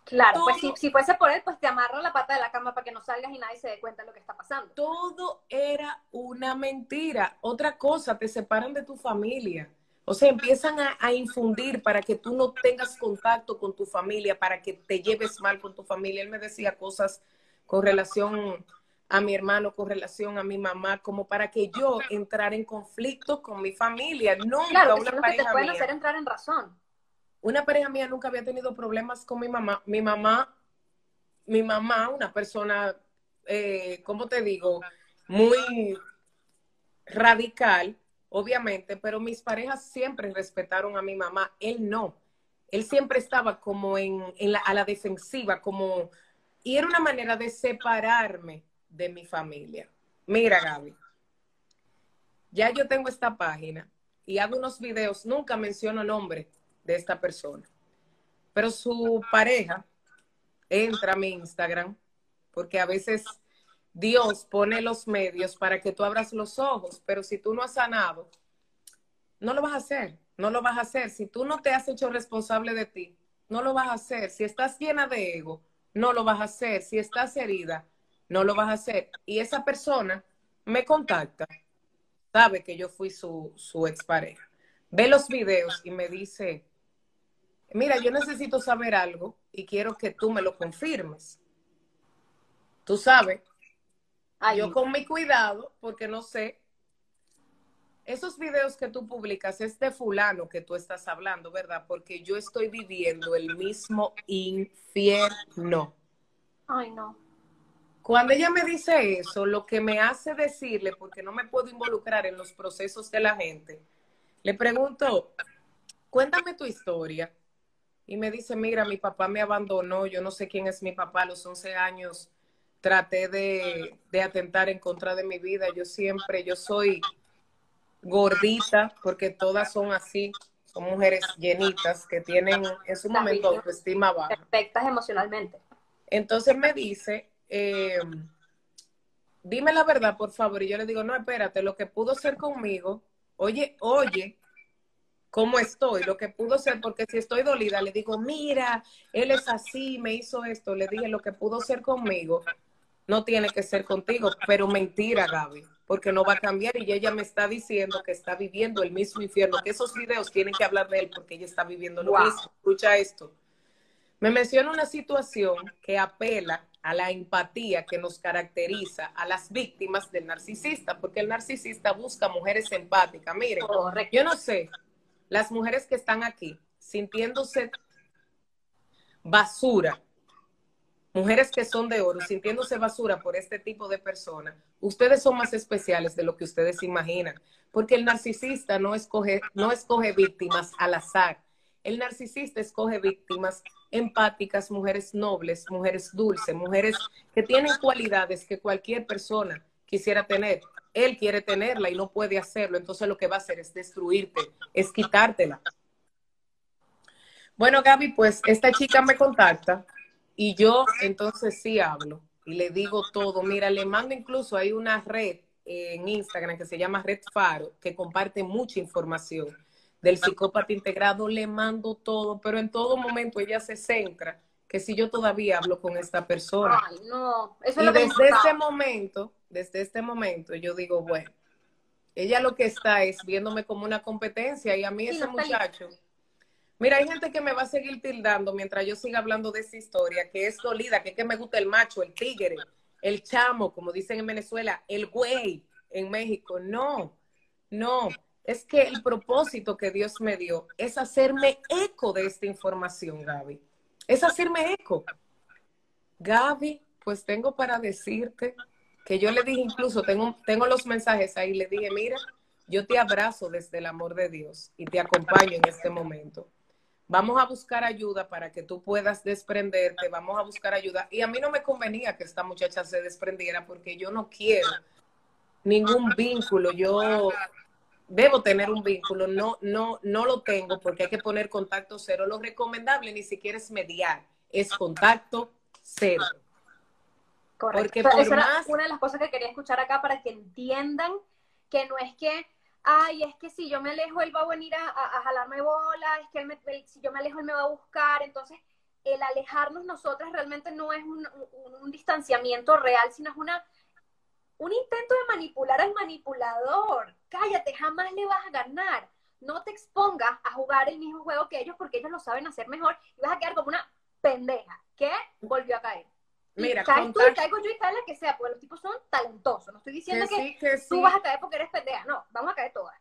Claro, pues si, si, fuese por él, pues te amarra la pata de la cama para que no salgas y nadie se dé cuenta de lo que está pasando. Todo era una mentira. Otra cosa, te separan de tu familia. O sea, empiezan a, a, infundir para que tú no tengas contacto con tu familia, para que te lleves mal con tu familia. Él me decía cosas con relación a mi hermano, con relación a mi mamá, como para que yo entrara en conflicto con mi familia. Nunca claro, una que pareja te pueden hacer entrar en razón. Una pareja mía nunca había tenido problemas con mi mamá. Mi mamá, mi mamá, una persona, eh, ¿cómo te digo? Muy radical, obviamente, pero mis parejas siempre respetaron a mi mamá. Él no. Él siempre estaba como en, la, a la defensiva, como... Y era una manera de separarme de mi familia. Mira, Gaby, ya yo tengo esta página y hago unos videos, nunca menciono nombre de esta persona, pero su pareja entra a mi Instagram porque a veces Dios pone los medios para que tú abras los ojos, pero si tú no has sanado, no lo vas a hacer, no lo vas a hacer. Si tú no te has hecho responsable de ti, no lo vas a hacer. Si estás llena de ego, no lo vas a hacer. Si estás herida, no lo vas a hacer. Y esa persona me contacta, sabe que yo fui su, su expareja, ve los videos y me dice, mira, yo necesito saber algo y quiero que tú me lo confirmes. Tú sabes, yo con mi cuidado, porque no sé, esos videos que tú publicas es de fulano que tú estás hablando, ¿verdad? Porque yo estoy viviendo el mismo infierno. Ay, no. Cuando ella me dice eso, lo que me hace decirle, porque no me puedo involucrar en los procesos de la gente, le pregunto, cuéntame tu historia. Y me dice, mira, mi papá me abandonó, yo no sé quién es mi papá, a los 11 años traté de, de atentar en contra de mi vida. Yo siempre, yo soy gordita, porque todas son así, son mujeres llenitas que tienen en su momento autoestima baja. Perfectas emocionalmente. Entonces me dice, eh, dime la verdad, por favor. Y yo le digo, no, espérate, lo que pudo ser conmigo, oye, oye, cómo estoy, lo que pudo ser, porque si estoy dolida, le digo, mira, él es así, me hizo esto, le dije, lo que pudo ser conmigo, no tiene que ser contigo, pero mentira, Gaby, porque no va a cambiar y ella me está diciendo que está viviendo el mismo infierno, que esos videos tienen que hablar de él porque ella está viviendo lo mismo. Escucha esto. Me menciona una situación que apela a la empatía que nos caracteriza a las víctimas del narcisista, porque el narcisista busca mujeres empáticas. Miren, yo no sé, las mujeres que están aquí sintiéndose basura, mujeres que son de oro, sintiéndose basura por este tipo de personas, ustedes son más especiales de lo que ustedes imaginan, porque el narcisista no escoge, no escoge víctimas al azar. El narcisista escoge víctimas empáticas, mujeres nobles, mujeres dulces, mujeres que tienen cualidades que cualquier persona quisiera tener. Él quiere tenerla y no puede hacerlo, entonces lo que va a hacer es destruirte, es quitártela. Bueno, Gaby, pues esta chica me contacta y yo entonces sí hablo y le digo todo. Mira, le mando incluso, hay una red en Instagram que se llama Red Faro, que comparte mucha información del psicópata integrado, le mando todo, pero en todo momento ella se centra que si yo todavía hablo con esta persona. Ay, no, eso y es lo desde este momento, desde este momento, yo digo, bueno, ella lo que está es viéndome como una competencia y a mí Sí, ese muchacho. Mira, hay gente que me va a seguir tildando mientras yo siga hablando de esa historia, que es dolida, que es que me gusta el macho, el tigre, el chamo, como dicen en Venezuela, el güey en México. No, no. Es que el propósito que Dios me dio es hacerme eco de esta información, Gaby. Es hacerme eco. Gaby, pues tengo para decirte que yo le dije incluso, tengo, tengo los mensajes ahí, le dije, mira, yo te abrazo desde el amor de Dios y te acompaño en este momento. Vamos a buscar ayuda para que tú puedas desprenderte, vamos a buscar ayuda. Y a mí no me convenía que esta muchacha se desprendiera porque yo no quiero ningún vínculo. Yo debo tener un vínculo, no, no, no lo tengo porque hay que poner contacto cero. Lo recomendable ni siquiera es mediar, es contacto cero. Correcto. Porque por Esa una de las cosas que quería escuchar acá para que entiendan que no es que, ay, es que si yo me alejo, él va a venir a, jalarme bola, es que él me, si yo me alejo, él me va a buscar. Entonces, el alejarnos nosotras realmente no es un, un distanciamiento real, sino es una un intento de manipular al manipulador. Cállate, jamás le vas a ganar. No te expongas a jugar el mismo juego que ellos porque ellos lo saben hacer mejor y vas a quedar como una pendeja que volvió a caer. Mira, caes tú y caigo yo y cae la que sea, porque los tipos son talentosos. No estoy diciendo que, tú vas a caer porque eres pendeja. No, vamos a caer todas.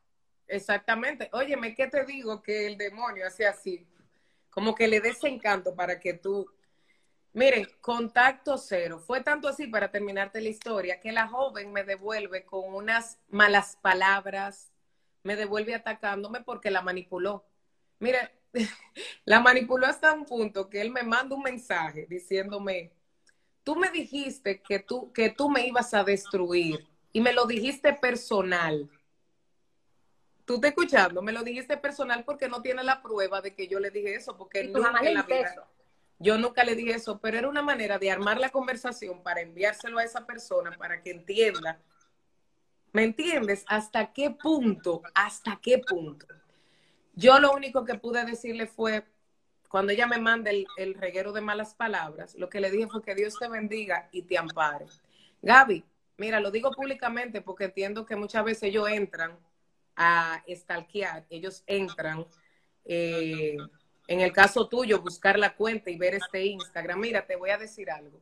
Exactamente. Óyeme, ¿qué te digo? Que el demonio hace así. Como que le des encanto para que tú Miren, contacto cero. Fue tanto así para terminarte la historia que la joven me devuelve con unas malas palabras, me devuelve atacándome porque la manipuló. Mire, la manipuló hasta un punto que él me manda un mensaje diciéndome, tú me dijiste que tú, que tú me ibas a destruir y me lo dijiste personal. Tú te escuchando, me lo dijiste personal porque no tiene la prueba de que yo le dije eso, porque nunca en la vida, yo nunca le dije eso, pero era una manera de armar la conversación para enviárselo a esa persona para que entienda. ¿Me entiendes? ¿Hasta qué punto? ¿Hasta qué punto? Yo lo único que pude decirle fue, cuando ella me manda el, reguero de malas palabras, lo que le dije fue que Dios te bendiga y te ampare. Gaby, mira, lo digo públicamente porque entiendo que muchas veces ellos entran a stalkear, ellos entran eh, en el caso tuyo, buscar la cuenta y ver este Instagram. Mira, te voy a decir algo.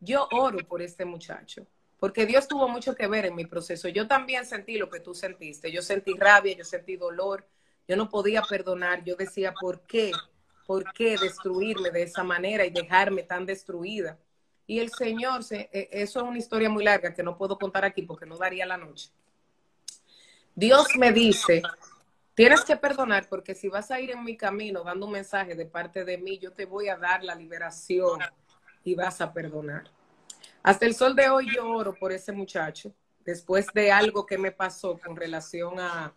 Yo oro por este muchacho, porque Dios tuvo mucho que ver en mi proceso. Yo también sentí lo que tú sentiste. Yo sentí rabia, yo sentí dolor. Yo no podía perdonar. Yo decía, ¿por qué? ¿Por qué destruirme de esa manera y dejarme tan destruida? Y el Señor, se, e, eso es una historia muy larga que no puedo contar aquí porque no daría la noche. Dios me dice, Tienes que perdonar porque si vas a ir en mi camino dando un mensaje de parte de mí, yo te voy a dar la liberación y vas a perdonar. Hasta el sol de hoy yo oro por ese muchacho, después de algo que me pasó con relación a,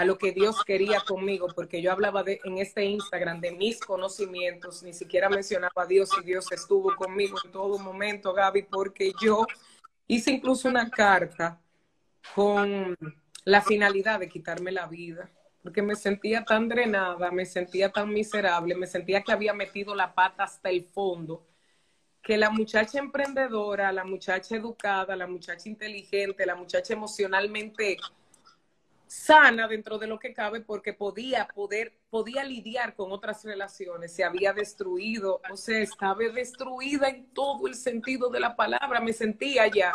a lo que Dios quería conmigo, porque yo hablaba de, en este Instagram de mis conocimientos, ni siquiera mencionaba a Dios y Dios estuvo conmigo en todo momento, Gaby, porque yo hice incluso una carta con la finalidad de quitarme la vida, porque me sentía tan drenada, me sentía tan miserable, me sentía que había metido la pata hasta el fondo, que la muchacha emprendedora, la muchacha educada, la muchacha inteligente, la muchacha emocionalmente sana dentro de lo que cabe porque podía poder podía lidiar con otras relaciones, se había destruido, o sea, estaba destruida en todo el sentido de la palabra, me sentía ya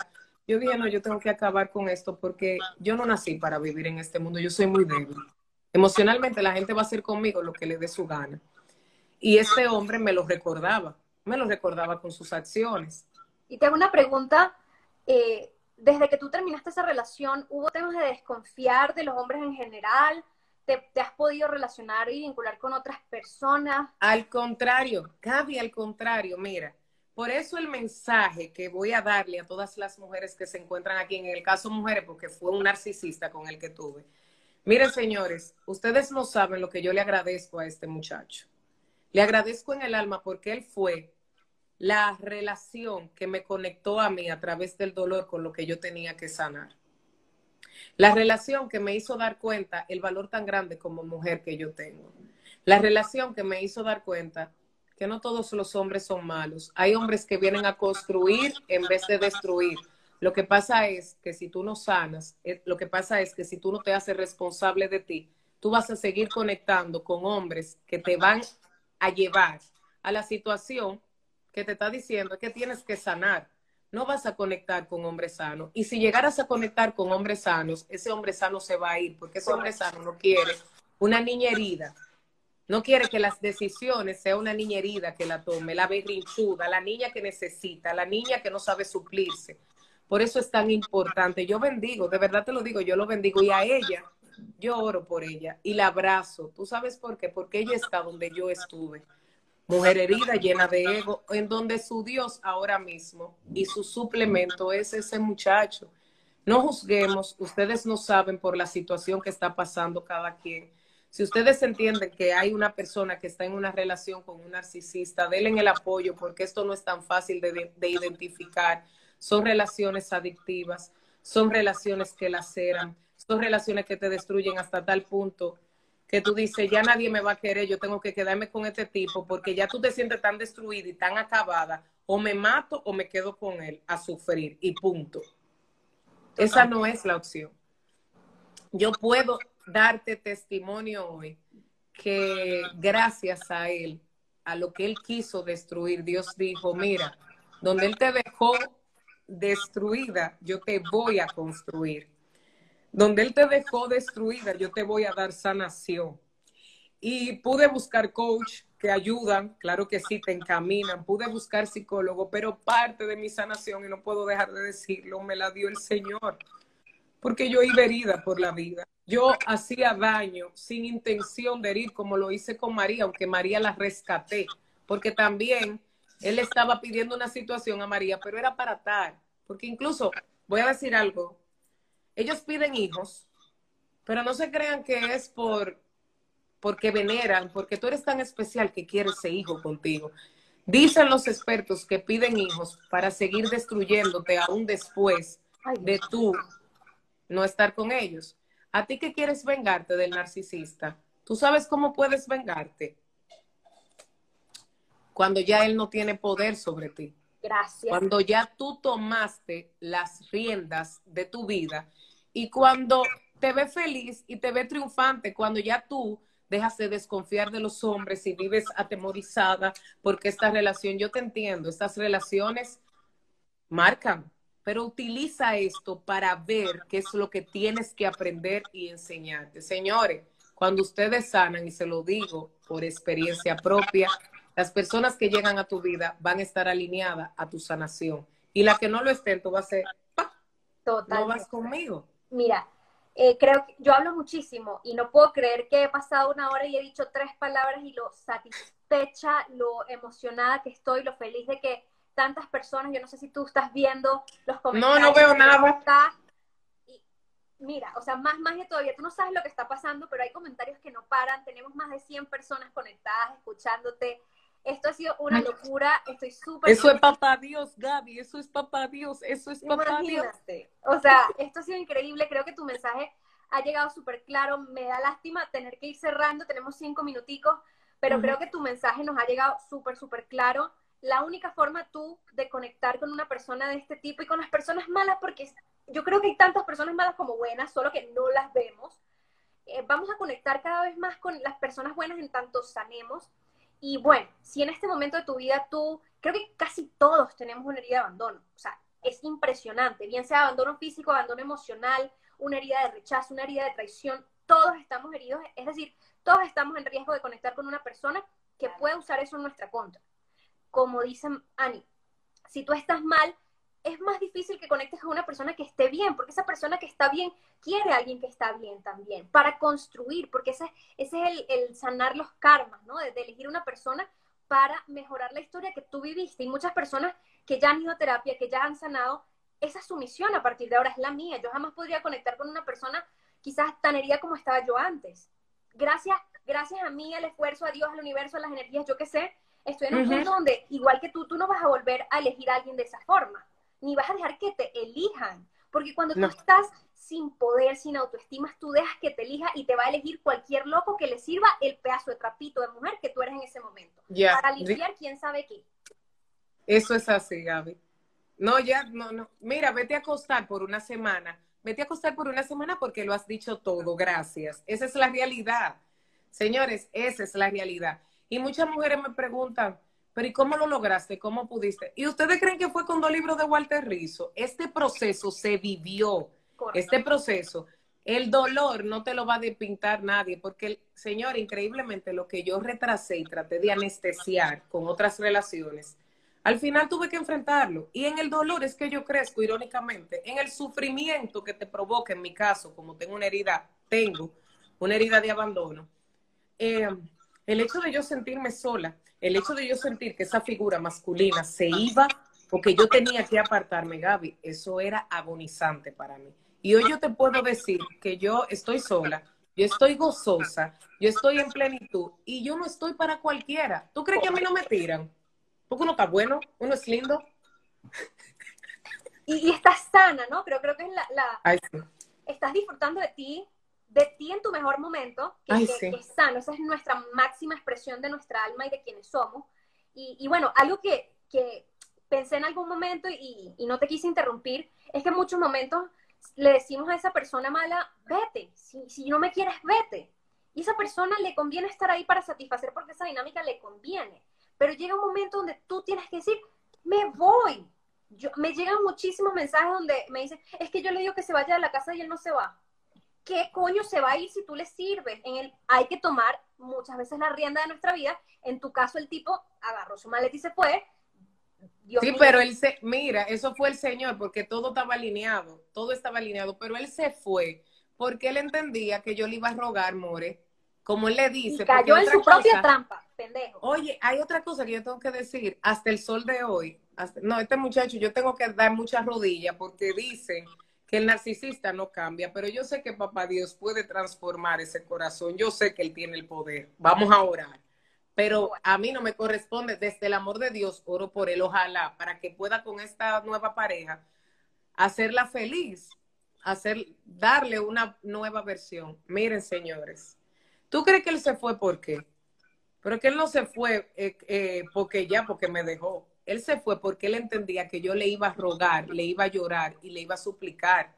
yo dije, no, yo tengo que acabar con esto porque yo no nací para vivir en este mundo, yo soy muy débil. Emocionalmente la gente va a hacer conmigo lo que le dé su gana. Y este hombre me lo recordaba, me lo recordaba con sus acciones. Y tengo una pregunta, eh, desde que tú terminaste esa relación, ¿hubo temas de desconfiar de los hombres en general? ¿Te, ¿Te, has podido relacionar y vincular con otras personas? Al contrario, Gaby, al contrario, mira, por eso el mensaje que voy a darle a todas las mujeres que se encuentran aquí, en el caso mujeres, porque fue un narcisista con el que tuve. Miren, señores, ustedes no saben lo que yo le agradezco a este muchacho. Le agradezco en el alma porque él fue la relación que me conectó a mí a través del dolor con lo que yo tenía que sanar. La relación que me hizo dar cuenta el valor tan grande como mujer que yo tengo. La relación que me hizo dar cuenta que no todos los hombres son malos. Hay hombres que vienen a construir en vez de destruir. Lo que pasa es que si tú no sanas, eh, lo que pasa es que si tú no te haces responsable de ti, tú vas a seguir conectando con hombres que te van a llevar a la situación que te está diciendo que tienes que sanar. No vas a conectar con hombres sanos. Y si llegaras a conectar con hombres sanos, ese hombre sano se va a ir porque ese hombre sano no quiere una niña herida no quiere que las decisiones sea una niña herida que la tome, la berrinchuda, la niña que necesita, la niña que no sabe suplirse. Por eso es tan importante. Yo bendigo, de verdad te lo digo, yo lo bendigo y a ella, yo oro por ella y la abrazo. ¿Tú sabes por qué? Porque ella está donde yo estuve. Mujer herida, llena de ego, en donde su Dios ahora mismo y su suplemento es ese muchacho. No juzguemos, ustedes no saben por la situación que está pasando cada quien. Si ustedes entienden que hay una persona que está en una relación con un narcisista, denle el apoyo porque esto no es tan fácil de, de identificar. Son relaciones adictivas, son relaciones que laceran, son relaciones que te destruyen hasta tal punto que tú dices, ya nadie me va a querer, yo tengo que quedarme con este tipo porque ya tú te sientes tan destruida y tan acabada, o me mato o me quedo con él a sufrir y punto. Esa no es la opción. Yo puedo darte testimonio hoy que gracias a él, a lo que él quiso destruir, Dios dijo, mira, donde él te dejó destruida, yo te voy a construir. Donde Él te dejó destruida, yo te voy a dar sanación. Y pude buscar coach que ayudan, claro que sí, te encaminan. Pude buscar psicólogo, pero parte de mi sanación, y no puedo dejar de decirlo, me la dio el Señor. Porque yo iba herida por la vida. Yo hacía daño sin intención de herir, como lo hice con María, aunque María la rescaté. Porque también él estaba pidiendo una situación a María, pero era para tal. Porque incluso, voy a decir algo, ellos piden hijos, pero no se crean que es por porque veneran, porque tú eres tan especial que quieres ese hijo contigo. Dicen los expertos que piden hijos para seguir destruyéndote aún después de tú no estar con ellos. A ti que quieres vengarte del narcisista, ¿tú sabes cómo puedes vengarte? Cuando ya él no tiene poder sobre ti. Gracias. Cuando ya tú tomaste las riendas de tu vida y cuando te ve feliz y te ve triunfante, cuando ya tú dejas de desconfiar de los hombres y vives atemorizada porque esta relación, yo te entiendo, estas relaciones marcan, pero utiliza esto para ver qué es lo que tienes que aprender y enseñarte. Señores, cuando ustedes sanan, y se lo digo por experiencia propia, las personas que llegan a tu vida van a estar alineadas a tu sanación. Y la que no lo estén, tú vas a ser, no vas conmigo mira, eh, creo que yo hablo muchísimo y no puedo creer que he pasado una hora y he dicho tres palabras y lo satisfecha, lo emocionada que estoy, lo feliz de que tantas personas, yo no sé si tú estás viendo los comentarios. No, no veo nada. Y mira, o sea, más magia todavía, tú no sabes lo que está pasando, pero hay comentarios que no paran, tenemos más de 100 personas conectadas, escuchándote, esto ha sido una locura, estoy súper... Eso es papá Dios, Gaby, eso es papá Dios, eso es papá Dios. O sea, esto ha sido increíble, creo que tu mensaje ha llegado súper claro, me da lástima tener que ir cerrando, tenemos cinco minuticos, pero creo que tu mensaje nos ha llegado súper, súper claro. La única forma tú de conectar con una persona de este tipo y con las personas malas, porque yo creo que hay tantas personas malas como buenas, solo que no las vemos. Eh, vamos a conectar cada vez más con las personas buenas en tanto sanemos y bueno, si en este momento de tu vida tú, creo que casi todos tenemos una herida de abandono, o sea, es impresionante, bien sea abandono físico, abandono emocional, una herida de rechazo, una herida de traición, todos estamos heridos, es decir, todos estamos en riesgo de conectar con una persona que puede usar eso en nuestra contra. Como dice Ani, si tú estás mal, es más difícil que conectes con una persona que esté bien, porque esa persona que está bien quiere a alguien que está bien también, para construir, porque ese, ese es el, sanar los karmas, ¿no? De, elegir una persona para mejorar la historia que tú viviste. Y muchas personas que ya han ido a terapia, que ya han sanado, esa es su misión a partir de ahora, es la mía. Yo jamás podría conectar con una persona quizás tan herida como estaba yo antes. Gracias, gracias a mí, al esfuerzo, a Dios, al universo, a las energías, yo qué sé, estoy en un punto donde, igual que tú, tú no vas a volver a elegir a alguien de esa forma ni vas a dejar que te elijan. Porque cuando tú estás sin poder, sin autoestima, tú dejas que te elija y te va a elegir cualquier loco que le sirva el pedazo de trapito de mujer que tú eres en ese momento. Para limpiar quién sabe qué. Eso es así, Gaby. No, ya, no, no. Mira, vete a acostar por una semana. Vete a acostar por una semana porque lo has dicho todo. Gracias. Esa es la realidad. Señores, esa es la realidad. Y muchas mujeres me preguntan, pero ¿y cómo lo lograste? ¿Cómo pudiste? ¿Y ustedes creen que fue con dos libros de Walter Rizzo? Este proceso se vivió. Este proceso, el dolor no te lo va a despintar nadie, porque, el, señor, increíblemente lo que yo retrasé y traté de anestesiar con otras relaciones, al final tuve que enfrentarlo. Y en el dolor es que yo crezco, irónicamente, en el sufrimiento que te provoca, en mi caso, como tengo una herida, tengo una herida de abandono. Eh, el hecho de yo sentirme sola, el hecho de yo sentir que esa figura masculina se iba porque yo tenía que apartarme, Gaby. Eso era agonizante para mí. Y hoy yo te puedo decir que yo estoy sola, yo estoy gozosa, yo estoy en plenitud y yo no estoy para cualquiera. ¿Tú crees que a mí no me tiran? Porque uno está bueno, uno es lindo. Y, estás sana, ¿no? Pero creo que es la... Estás disfrutando de ti, de ti en tu mejor momento, que, es sano. Esa es nuestra máxima expresión de nuestra alma y de quienes somos. Y, bueno, algo que, pensé en algún momento y, y no te quise interrumpir, es que en muchos momentos le decimos a esa persona mala, vete, si, si no me quieres, vete. Y esa persona le conviene estar ahí para satisfacer porque esa dinámica le conviene. Pero llega un momento donde tú tienes que decir, me voy. Yo, me llegan muchísimos mensajes donde me dicen, es que yo le digo que se vaya de la casa y él no se va. ¿Qué coño se va a ir si tú le sirves? En el, hay que tomar muchas veces la rienda de nuestra vida. En tu caso, el tipo agarró su maleta y se fue, sí, pero él se, mira, eso fue el Señor, porque todo estaba alineado, todo estaba alineado, pero él se fue porque él entendía que yo le iba a rogar, More, como él le dice. Y cayó en su propia trampa, pendejo. Oye, hay otra cosa que yo tengo que decir, hasta el sol de hoy, no, este muchacho, yo tengo que dar muchas rodillas porque dicen que el narcisista no cambia, pero yo sé que papá Dios puede transformar ese corazón, yo sé que él tiene el poder, vamos a orar pero a mí no me corresponde, desde el amor de Dios, oro por él, ojalá, para que pueda con esta nueva pareja hacerla feliz, hacer, darle una nueva versión. Miren, señores, ¿tú crees que él se fue por qué? Pero que él no se fue eh, eh, porque ya, porque me dejó. Él se fue porque él entendía que yo le iba a rogar, le iba a llorar y le iba a suplicar.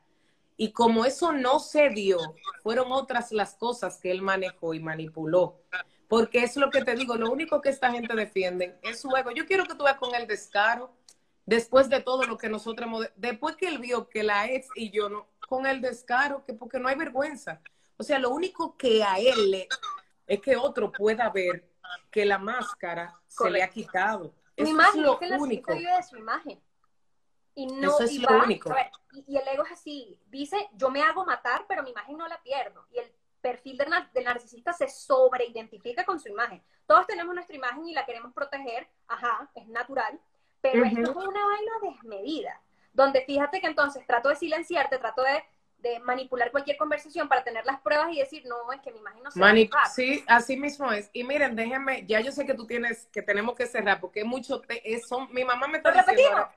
Y como eso no se dio, fueron otras las cosas que él manejó y manipuló. Porque es lo que te digo, lo único que esta gente defiende es su ego. Yo quiero que tú veas con el descaro, después de todo lo que nosotros hemos, después que él vio que la ex y yo no, con el descaro, que porque no hay vergüenza. O sea, lo único que a él le, es que otro pueda ver que la máscara se le ha quitado. Eso imagen, es lo único. de su imagen. Y no, Eso es lo único. y, y, el ego es así, dice, yo me hago matar, pero mi imagen no la pierdo. Y el perfil del, narcisista se sobreidentifica con su imagen. Todos tenemos nuestra imagen y la queremos proteger, ajá, es natural, pero esto es una vaina desmedida, donde fíjate que entonces trato de silenciarte, trato de, manipular cualquier conversación para tener las pruebas y decir, no, es que mi imagen no se Mani Sí, así mismo es. Y miren, déjenme, ya yo sé que tú tienes, que tenemos que cerrar, porque mucho, te, mi mamá me está diciendo,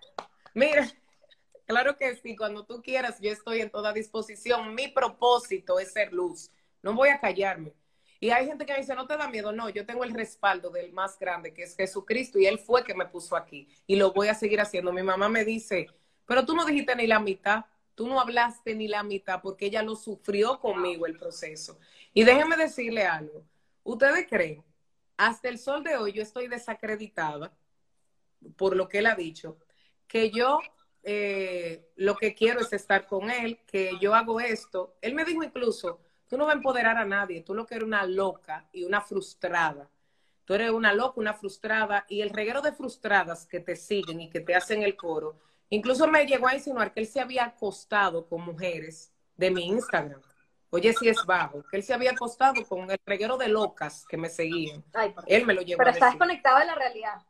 mira, claro que sí, cuando tú quieras, yo estoy en toda disposición. Mi propósito es ser luz no voy a callarme. Y hay gente que me dice, no te da miedo. No, yo tengo el respaldo del más grande, que es Jesucristo, y Él fue que me puso aquí. Y lo voy a seguir haciendo. Mi mamá me dice, pero tú no dijiste ni la mitad, tú no hablaste ni la mitad, porque ella lo sufrió conmigo el proceso. Y déjenme decirle algo. Ustedes creen, hasta el sol de hoy yo estoy desacreditada por lo que Él ha dicho, que yo eh, lo que quiero es estar con Él, que yo hago esto. Él me dijo incluso, Tú no vas a empoderar a nadie, tú lo que eres una loca y una frustrada. Tú eres una loca, una frustrada y el reguero de frustradas que te siguen y que te hacen el coro. Incluso me llegó a insinuar que él se había acostado con mujeres de mi Instagram. Oye, si es bajo, que él se había acostado con el reguero de locas que me seguían. él me lo llevó. Pero estás conectado a la realidad.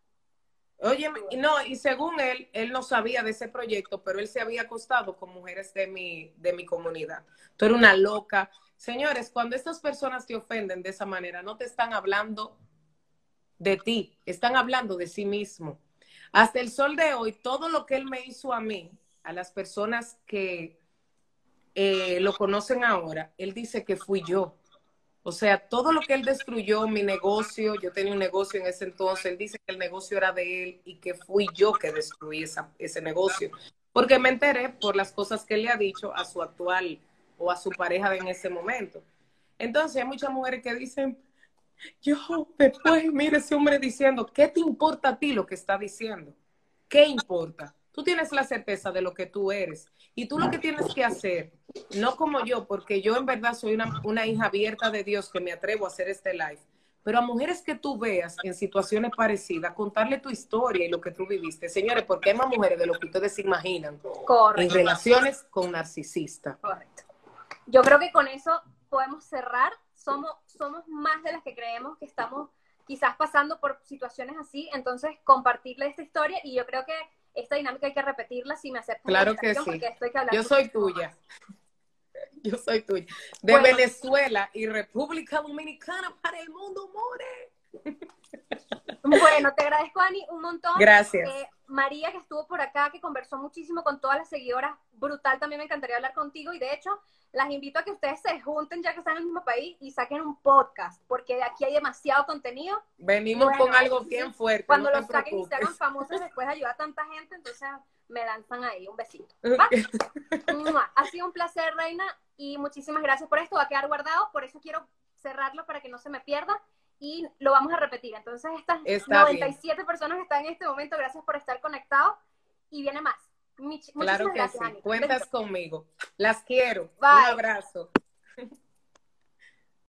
Oye, no, y según él, él no sabía de ese proyecto, pero él se había acostado con mujeres de mi, de mi comunidad. Tú eres una loca, Señores, cuando estas personas te ofenden de esa manera, no te están hablando de ti, están hablando de sí mismo. Hasta el sol de hoy, todo lo que él me hizo a mí, a las personas que eh, lo conocen ahora, él dice que fui yo. O sea, todo lo que él destruyó, mi negocio, yo tenía un negocio en ese entonces, él dice que el negocio era de él y que fui yo que destruí ese negocio. Porque me enteré por las cosas que él le ha dicho a su actual o a su pareja en ese momento. Entonces hay muchas mujeres que dicen, yo después, mire ese hombre diciendo, ¿qué te importa a ti lo que está diciendo? ¿Qué importa? Tú tienes la certeza de lo que tú eres y tú lo que tienes que hacer, no como yo, porque yo en verdad soy una, una hija abierta de Dios que me atrevo a hacer este live, pero a mujeres que tú veas en situaciones parecidas, contarle tu historia y lo que tú viviste. Señores, porque hay más mujeres de lo que ustedes se imaginan en relaciones con narcisistas. Correcto yo creo que con eso podemos cerrar. Somos, somos más de las que creemos que estamos quizás pasando por situaciones así, entonces compartirle esta historia y yo creo que esta dinámica hay que repetirla si me aceptas. Claro que sí. Yo soy tuya. Yo soy tuya. De Venezuela y República Dominicana para el mundo, more. Bueno, te agradezco, Ani, un montón. Gracias. Eh, María, que estuvo por acá, que conversó muchísimo con todas las seguidoras, brutal, también me encantaría hablar contigo. Y de hecho, las invito a que ustedes se junten, ya que están en el mismo país, y saquen un podcast, porque aquí hay demasiado contenido. Venimos con algo bien fuerte. Cuando los saquen y se hagan famosos después de ayudar a tanta gente, entonces me lanzan ahí un besito. ha sido un placer, Reina, y muchísimas gracias por esto. Va a quedar guardado, por eso quiero cerrarlo para que no se me pierda y lo vamos a repetir. Entonces, estas 97 personas que están en este momento, gracias por estar conectados y viene más. claro que sí. Cuentas conmigo. Las quiero. Un abrazo.